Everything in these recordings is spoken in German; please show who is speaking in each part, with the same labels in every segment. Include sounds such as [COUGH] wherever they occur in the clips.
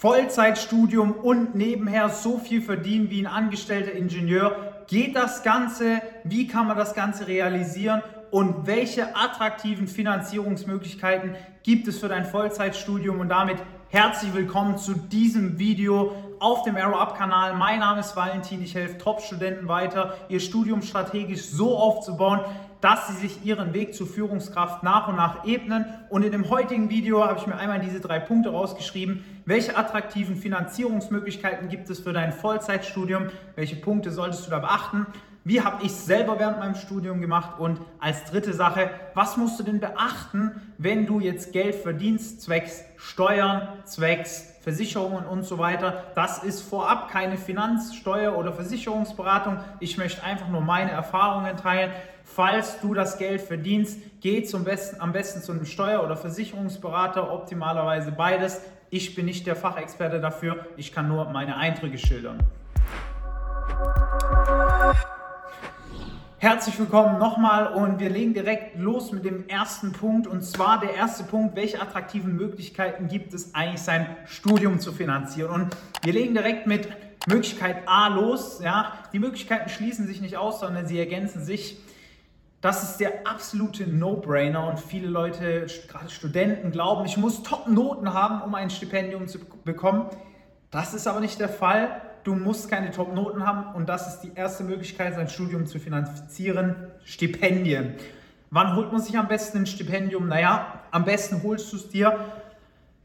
Speaker 1: Vollzeitstudium und nebenher so viel verdienen wie ein angestellter Ingenieur. Geht das Ganze? Wie kann man das Ganze realisieren? Und welche attraktiven Finanzierungsmöglichkeiten gibt es für dein Vollzeitstudium? Und damit herzlich willkommen zu diesem Video auf dem Arrow Up Kanal. Mein Name ist Valentin. Ich helfe Top-Studenten weiter, ihr Studium strategisch so aufzubauen, dass sie sich ihren Weg zur Führungskraft nach und nach ebnen. Und in dem heutigen Video habe ich mir einmal diese drei Punkte rausgeschrieben. Welche attraktiven Finanzierungsmöglichkeiten gibt es für dein Vollzeitstudium? Welche Punkte solltest du da beachten? Wie habe ich es selber während meinem Studium gemacht? Und als dritte Sache, was musst du denn beachten, wenn du jetzt Geld verdienst, zwecks Steuern, zwecks Versicherungen und so weiter? Das ist vorab keine Finanzsteuer oder Versicherungsberatung. Ich möchte einfach nur meine Erfahrungen teilen. Falls du das Geld verdienst, geh zum besten, am besten zu einem Steuer- oder Versicherungsberater, optimalerweise beides. Ich bin nicht der Fachexperte dafür, ich kann nur meine Eindrücke schildern. Herzlich willkommen nochmal und wir legen direkt los mit dem ersten Punkt und zwar der erste Punkt, welche attraktiven Möglichkeiten gibt es eigentlich sein Studium zu finanzieren und wir legen direkt mit Möglichkeit A los, ja, die Möglichkeiten schließen sich nicht aus, sondern sie ergänzen sich. Das ist der absolute No-Brainer und viele Leute, gerade Studenten, glauben, ich muss Top-Noten haben, um ein Stipendium zu bekommen. Das ist aber nicht der Fall du musst keine Top-Noten haben und das ist die erste Möglichkeit, sein Studium zu finanzieren, Stipendien. Wann holt man sich am besten ein Stipendium? Naja, am besten holst du es dir,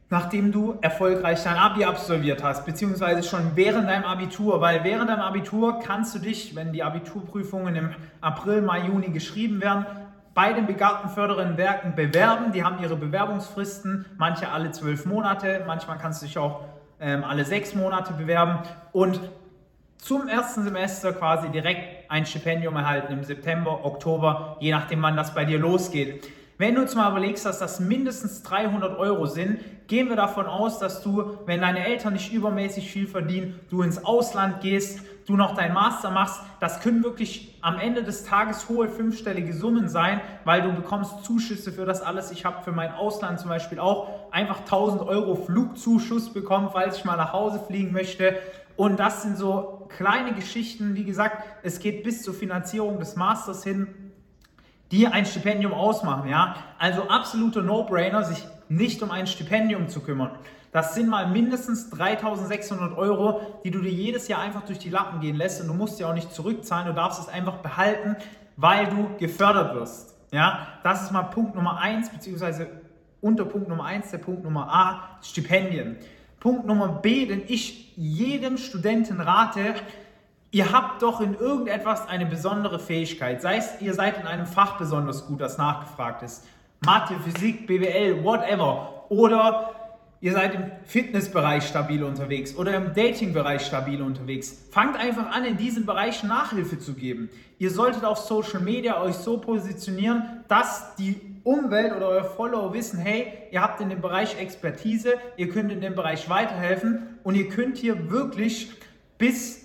Speaker 1: nachdem du erfolgreich dein Abi absolviert hast, beziehungsweise schon während deinem Abitur, weil während deinem Abitur kannst du dich, wenn die Abiturprüfungen im April, Mai, Juni geschrieben werden, bei den begabten fördernden Werken bewerben. Die haben ihre Bewerbungsfristen, manche alle zwölf Monate, manchmal kannst du dich auch ähm, alle sechs Monate bewerben und zum ersten Semester quasi direkt ein Stipendium erhalten im September, Oktober, je nachdem wann das bei dir losgeht. Wenn du jetzt mal überlegst, dass das mindestens 300 Euro sind, gehen wir davon aus, dass du, wenn deine Eltern nicht übermäßig viel verdienen, du ins Ausland gehst, du noch dein Master machst, das können wirklich am Ende des Tages hohe fünfstellige Summen sein, weil du bekommst Zuschüsse für das alles. Ich habe für mein Ausland zum Beispiel auch einfach 1000 Euro Flugzuschuss bekommen, falls ich mal nach Hause fliegen möchte. Und das sind so kleine Geschichten. Wie gesagt, es geht bis zur Finanzierung des Masters hin die ein Stipendium ausmachen. Ja? Also absolute No-Brainer, sich nicht um ein Stipendium zu kümmern. Das sind mal mindestens 3600 Euro, die du dir jedes Jahr einfach durch die Lappen gehen lässt und du musst ja auch nicht zurückzahlen, du darfst es einfach behalten, weil du gefördert wirst. Ja, das ist mal Punkt Nummer 1, beziehungsweise unter Punkt Nummer 1, der Punkt Nummer A, Stipendien. Punkt Nummer B, den ich jedem Studenten rate, ihr habt doch in irgendetwas eine besondere Fähigkeit. Sei es, ihr seid in einem Fach besonders gut, das nachgefragt ist. Mathe, Physik, BWL, whatever. Oder ihr seid im Fitnessbereich stabil unterwegs oder im Datingbereich stabil unterwegs. Fangt einfach an, in diesen Bereichen Nachhilfe zu geben. Ihr solltet auf Social Media euch so positionieren, dass die Umwelt oder eure Follower wissen, hey, ihr habt in dem Bereich Expertise, ihr könnt in dem Bereich weiterhelfen und ihr könnt hier wirklich bis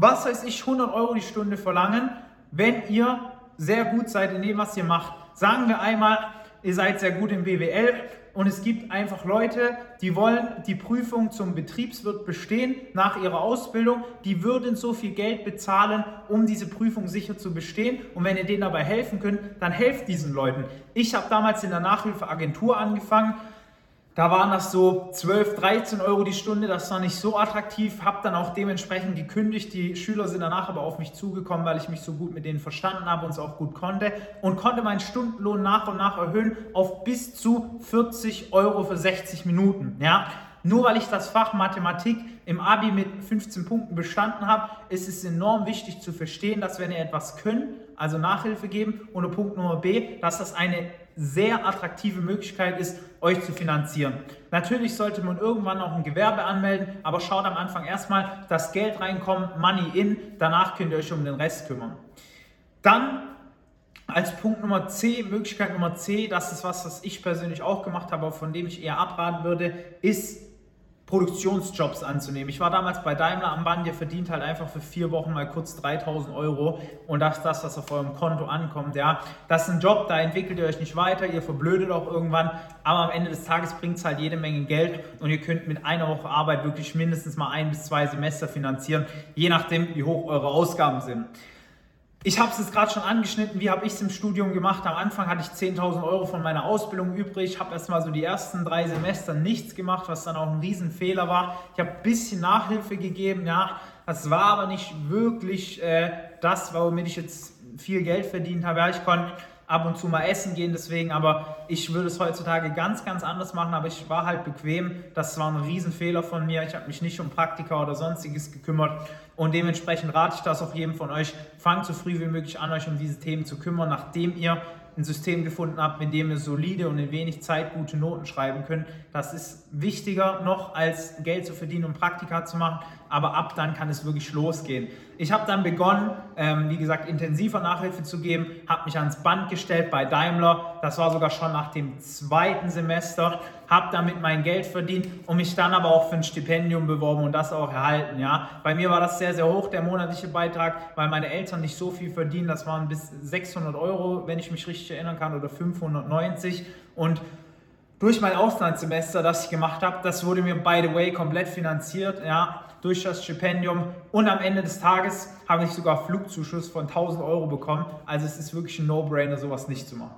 Speaker 1: was weiß ich, 100 Euro die Stunde verlangen, wenn ihr sehr gut seid in dem, was ihr macht. Sagen wir einmal, ihr seid sehr gut im BWL und es gibt einfach Leute, die wollen die Prüfung zum Betriebswirt bestehen nach ihrer Ausbildung, die würden so viel Geld bezahlen, um diese Prüfung sicher zu bestehen und wenn ihr denen dabei helfen könnt, dann helft diesen Leuten. Ich habe damals in der Nachhilfeagentur angefangen da waren das so 12, 13 Euro die Stunde, das war nicht so attraktiv, habe dann auch dementsprechend gekündigt. Die Schüler sind danach aber auf mich zugekommen, weil ich mich so gut mit denen verstanden habe und es auch gut konnte und konnte meinen Stundenlohn nach und nach erhöhen auf bis zu 40 Euro für 60 Minuten. Ja? Nur weil ich das Fach Mathematik im Abi mit 15 Punkten bestanden habe, ist es enorm wichtig zu verstehen, dass wenn ihr etwas könnt, also Nachhilfe geben, und Punkt Nummer B, dass das eine sehr attraktive Möglichkeit ist, euch zu finanzieren. Natürlich sollte man irgendwann noch ein Gewerbe anmelden, aber schaut am Anfang erstmal, dass Geld reinkommt, Money in, danach könnt ihr euch um den Rest kümmern. Dann als Punkt Nummer C, Möglichkeit Nummer C, das ist was, was ich persönlich auch gemacht habe, von dem ich eher abraten würde, ist Produktionsjobs anzunehmen. Ich war damals bei Daimler am Band, ihr verdient halt einfach für vier Wochen mal kurz 3000 Euro und das ist das, was auf eurem Konto ankommt. Ja, das ist ein Job, da entwickelt ihr euch nicht weiter, ihr verblödet auch irgendwann, aber am Ende des Tages bringt es halt jede Menge Geld und ihr könnt mit einer Woche Arbeit wirklich mindestens mal ein bis zwei Semester finanzieren, je nachdem, wie hoch eure Ausgaben sind. Ich habe es jetzt gerade schon angeschnitten, wie habe ich es im Studium gemacht. Am Anfang hatte ich 10.000 Euro von meiner Ausbildung übrig, habe erstmal so die ersten drei Semester nichts gemacht, was dann auch ein Riesenfehler war. Ich habe ein bisschen Nachhilfe gegeben, ja, das war aber nicht wirklich äh, das, womit ich jetzt viel Geld verdient habe. Ja, ich konnte ab und zu mal essen gehen deswegen, aber ich würde es heutzutage ganz, ganz anders machen, aber ich war halt bequem. Das war ein Riesenfehler von mir. Ich habe mich nicht um Praktika oder sonstiges gekümmert und dementsprechend rate ich das auch jedem von euch. Fangt so früh wie möglich an, euch um diese Themen zu kümmern, nachdem ihr ein System gefunden habt, mit dem ihr solide und in wenig Zeit gute Noten schreiben könnt. Das ist wichtiger noch als Geld zu verdienen und Praktika zu machen, aber ab dann kann es wirklich losgehen. Ich habe dann begonnen, ähm, wie gesagt, intensiver Nachhilfe zu geben, habe mich ans Band gestellt bei Daimler. Das war sogar schon nach dem zweiten Semester, habe damit mein Geld verdient und mich dann aber auch für ein Stipendium beworben und das auch erhalten. Ja, bei mir war das sehr sehr hoch der monatliche Beitrag, weil meine Eltern nicht so viel verdienen. Das waren bis 600 Euro, wenn ich mich richtig erinnern kann, oder 590 und durch mein Auslandssemester, das ich gemacht habe, das wurde mir by the way komplett finanziert, ja, durch das Stipendium und am Ende des Tages habe ich sogar Flugzuschuss von 1000 Euro bekommen. Also es ist wirklich ein No-Brainer, sowas nicht zu machen.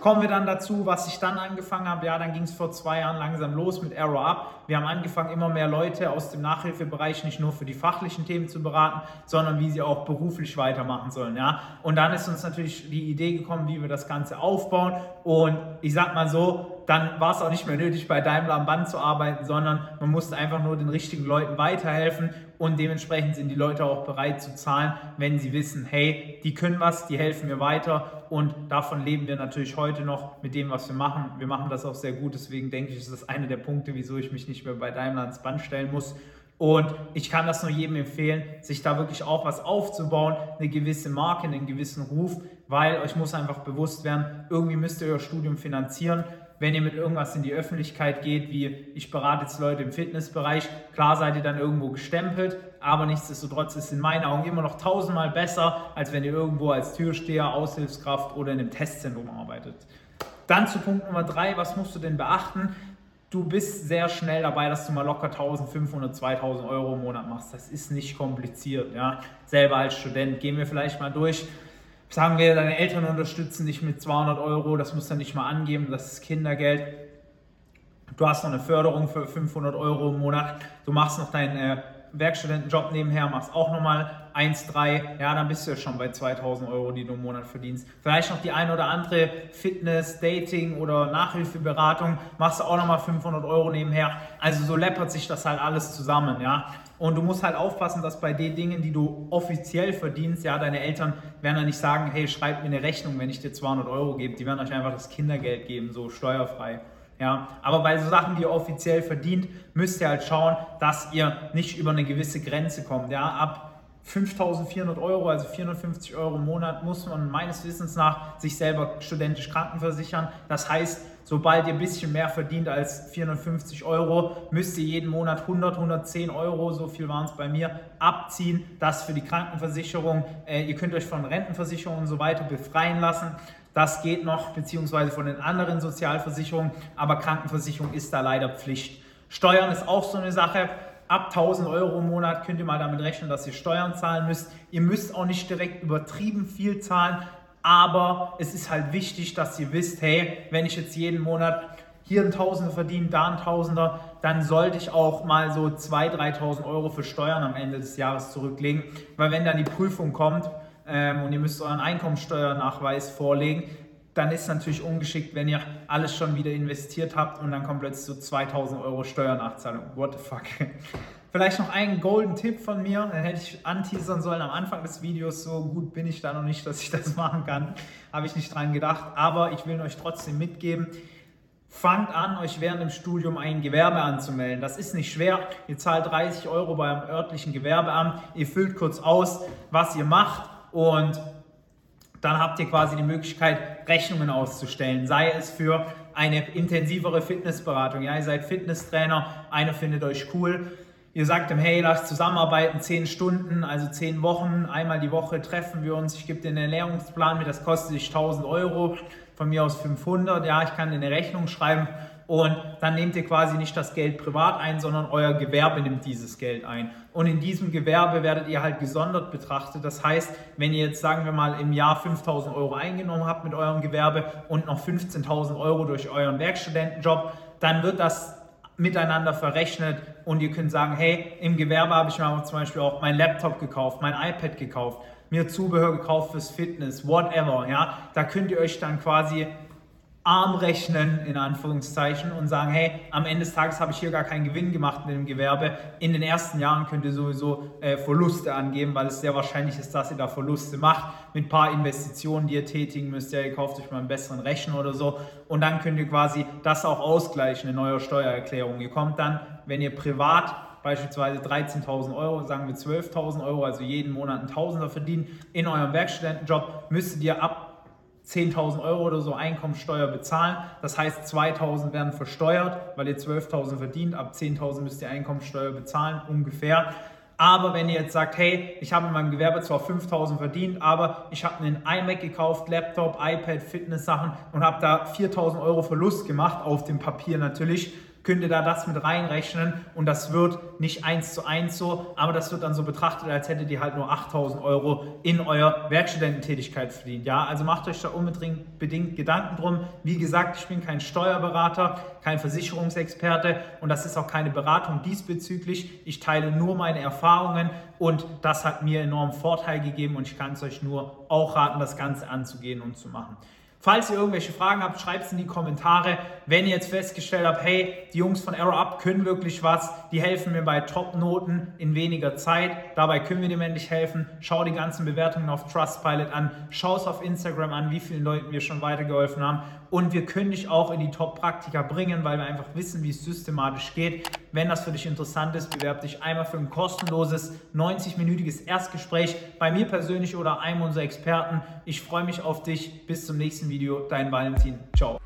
Speaker 1: Kommen wir dann dazu, was ich dann angefangen habe. Ja, dann ging es vor zwei Jahren langsam los mit Arrow Up. Wir haben angefangen, immer mehr Leute aus dem Nachhilfebereich nicht nur für die fachlichen Themen zu beraten, sondern wie sie auch beruflich weitermachen sollen. Ja, und dann ist uns natürlich die Idee gekommen, wie wir das Ganze aufbauen. Und ich sag mal so, dann war es auch nicht mehr nötig, bei Daimler am Band zu arbeiten, sondern man musste einfach nur den richtigen Leuten weiterhelfen und dementsprechend sind die Leute auch bereit zu zahlen, wenn sie wissen, hey, die können was, die helfen mir weiter und davon leben wir natürlich heute noch mit dem, was wir machen. Wir machen das auch sehr gut, deswegen denke ich, ist das einer der Punkte, wieso ich mich nicht mehr bei Daimler ans Band stellen muss. Und ich kann das nur jedem empfehlen, sich da wirklich auch was aufzubauen, eine gewisse Marke, einen gewissen Ruf, weil euch muss einfach bewusst werden, irgendwie müsst ihr euer Studium finanzieren wenn ihr mit irgendwas in die Öffentlichkeit geht, wie ich berate jetzt Leute im Fitnessbereich, klar seid ihr dann irgendwo gestempelt, aber nichtsdestotrotz ist in meinen Augen immer noch tausendmal besser, als wenn ihr irgendwo als Türsteher, Aushilfskraft oder in einem Testzentrum arbeitet. Dann zu Punkt Nummer drei, was musst du denn beachten? Du bist sehr schnell dabei, dass du mal locker 1500, 2000 Euro im Monat machst. Das ist nicht kompliziert. Ja? Selber als Student gehen wir vielleicht mal durch sagen wir, deine Eltern unterstützen dich mit 200 Euro, das musst du nicht mal angeben, das ist Kindergeld. Du hast noch eine Förderung für 500 Euro im Monat, du machst noch deinen äh, Werkstudentenjob nebenher, machst auch nochmal 1, 3, ja, dann bist du ja schon bei 2000 Euro, die du im Monat verdienst. Vielleicht noch die ein oder andere Fitness, Dating oder Nachhilfeberatung, machst du auch nochmal 500 Euro nebenher. Also so läppert sich das halt alles zusammen, ja. Und du musst halt aufpassen, dass bei den Dingen, die du offiziell verdienst, ja, deine Eltern werden ja nicht sagen, hey, schreib mir eine Rechnung, wenn ich dir 200 Euro gebe. Die werden euch einfach das Kindergeld geben, so steuerfrei. Ja, aber bei so Sachen, die ihr offiziell verdient, müsst ihr halt schauen, dass ihr nicht über eine gewisse Grenze kommt. Ja, ab 5400 Euro, also 450 Euro im Monat, muss man meines Wissens nach sich selber studentisch krankenversichern. Das heißt, sobald ihr ein bisschen mehr verdient als 450 Euro, müsst ihr jeden Monat 100, 110 Euro, so viel waren es bei mir, abziehen. Das für die Krankenversicherung. Äh, ihr könnt euch von Rentenversicherungen und so weiter befreien lassen. Das geht noch, beziehungsweise von den anderen Sozialversicherungen, aber Krankenversicherung ist da leider Pflicht. Steuern ist auch so eine Sache ab 1000 Euro im Monat könnt ihr mal damit rechnen, dass ihr Steuern zahlen müsst. Ihr müsst auch nicht direkt übertrieben viel zahlen, aber es ist halt wichtig, dass ihr wisst, hey, wenn ich jetzt jeden Monat hier ein Tausender verdiene, da ein Tausender, dann sollte ich auch mal so 2.000, 3.000 Euro für Steuern am Ende des Jahres zurücklegen. Weil wenn dann die Prüfung kommt ähm, und ihr müsst euren Einkommensteuernachweis vorlegen, dann ist es natürlich ungeschickt, wenn ihr alles schon wieder investiert habt und dann kommt plötzlich so 2000 Euro Steuernachzahlung. What the fuck? [LAUGHS] Vielleicht noch einen golden Tipp von mir, den hätte ich anteasern sollen am Anfang des Videos. So gut bin ich da noch nicht, [LAUGHS] dass ich das machen kann. Habe ich nicht dran gedacht, aber ich will euch trotzdem mitgeben. Fangt an, euch während dem Studium ein Gewerbe anzumelden. Das ist nicht schwer. Ihr zahlt 30 Euro beim örtlichen Gewerbeamt. Ihr füllt kurz aus, was ihr macht und dann habt ihr quasi die Möglichkeit, Rechnungen auszustellen. Sei es für eine intensivere Fitnessberatung. Ja, ihr seid Fitnesstrainer, einer findet euch cool. Ihr sagt ihm, hey, lass zusammenarbeiten, zehn Stunden, also zehn Wochen, einmal die Woche treffen wir uns. Ich gebe dir einen Ernährungsplan mit, das kostet dich 1000 Euro, von mir aus 500. Ja, ich kann dir eine Rechnung schreiben und dann nehmt ihr quasi nicht das Geld privat ein, sondern euer Gewerbe nimmt dieses Geld ein. Und in diesem Gewerbe werdet ihr halt gesondert betrachtet. Das heißt, wenn ihr jetzt, sagen wir mal, im Jahr 5000 Euro eingenommen habt mit eurem Gewerbe und noch 15.000 Euro durch euren Werkstudentenjob, dann wird das miteinander verrechnet und ihr könnt sagen, hey, im Gewerbe habe ich mir zum Beispiel auch mein Laptop gekauft, mein iPad gekauft, mir Zubehör gekauft fürs Fitness, whatever, ja, da könnt ihr euch dann quasi arm rechnen, in Anführungszeichen, und sagen, hey, am Ende des Tages habe ich hier gar keinen Gewinn gemacht mit dem Gewerbe. In den ersten Jahren könnt ihr sowieso äh, Verluste angeben, weil es sehr wahrscheinlich ist, dass ihr da Verluste macht mit ein paar Investitionen, die ihr tätigen müsst. Ja, ihr kauft euch mal einen besseren Rechner oder so. Und dann könnt ihr quasi das auch ausgleichen in eurer Steuererklärung. Ihr kommt dann, wenn ihr privat beispielsweise 13.000 Euro, sagen wir 12.000 Euro, also jeden Monat ein Tausender verdienen, in eurem Werkstudentenjob, müsstet ihr ab 10.000 Euro oder so Einkommensteuer bezahlen. Das heißt, 2.000 werden versteuert, weil ihr 12.000 verdient. Ab 10.000 müsst ihr Einkommensteuer bezahlen, ungefähr. Aber wenn ihr jetzt sagt, hey, ich habe in meinem Gewerbe zwar 5000 verdient, aber ich habe einen iMac gekauft, Laptop, iPad, Fitness-Sachen und habe da 4000 Euro Verlust gemacht, auf dem Papier natürlich, könnt ihr da das mit reinrechnen und das wird nicht eins zu eins so, aber das wird dann so betrachtet, als hättet ihr halt nur 8000 Euro in eurer Werkstudententätigkeit verdient. Ja, also macht euch da unbedingt bedingt Gedanken drum. Wie gesagt, ich bin kein Steuerberater, kein Versicherungsexperte und das ist auch keine Beratung diesbezüglich. Ich teile nur meine Erfahrungen und das hat mir enormen Vorteil gegeben und ich kann es euch nur auch raten, das Ganze anzugehen und zu machen. Falls ihr irgendwelche Fragen habt, schreibt es in die Kommentare. Wenn ihr jetzt festgestellt habt, hey, die Jungs von Arrow Up können wirklich was, die helfen mir bei Top-Noten in weniger Zeit, dabei können wir dir endlich helfen. Schau die ganzen Bewertungen auf Trustpilot an, schau es auf Instagram an, wie vielen Leuten wir schon weitergeholfen haben und wir können dich auch in die Top-Praktika bringen, weil wir einfach wissen, wie es systematisch geht. Wenn das für dich interessant ist, bewerb dich einmal für ein kostenloses 90-minütiges Erstgespräch bei mir persönlich oder einem unserer Experten. Ich freue mich auf dich. Bis zum nächsten Video. Dein Valentin. Ciao.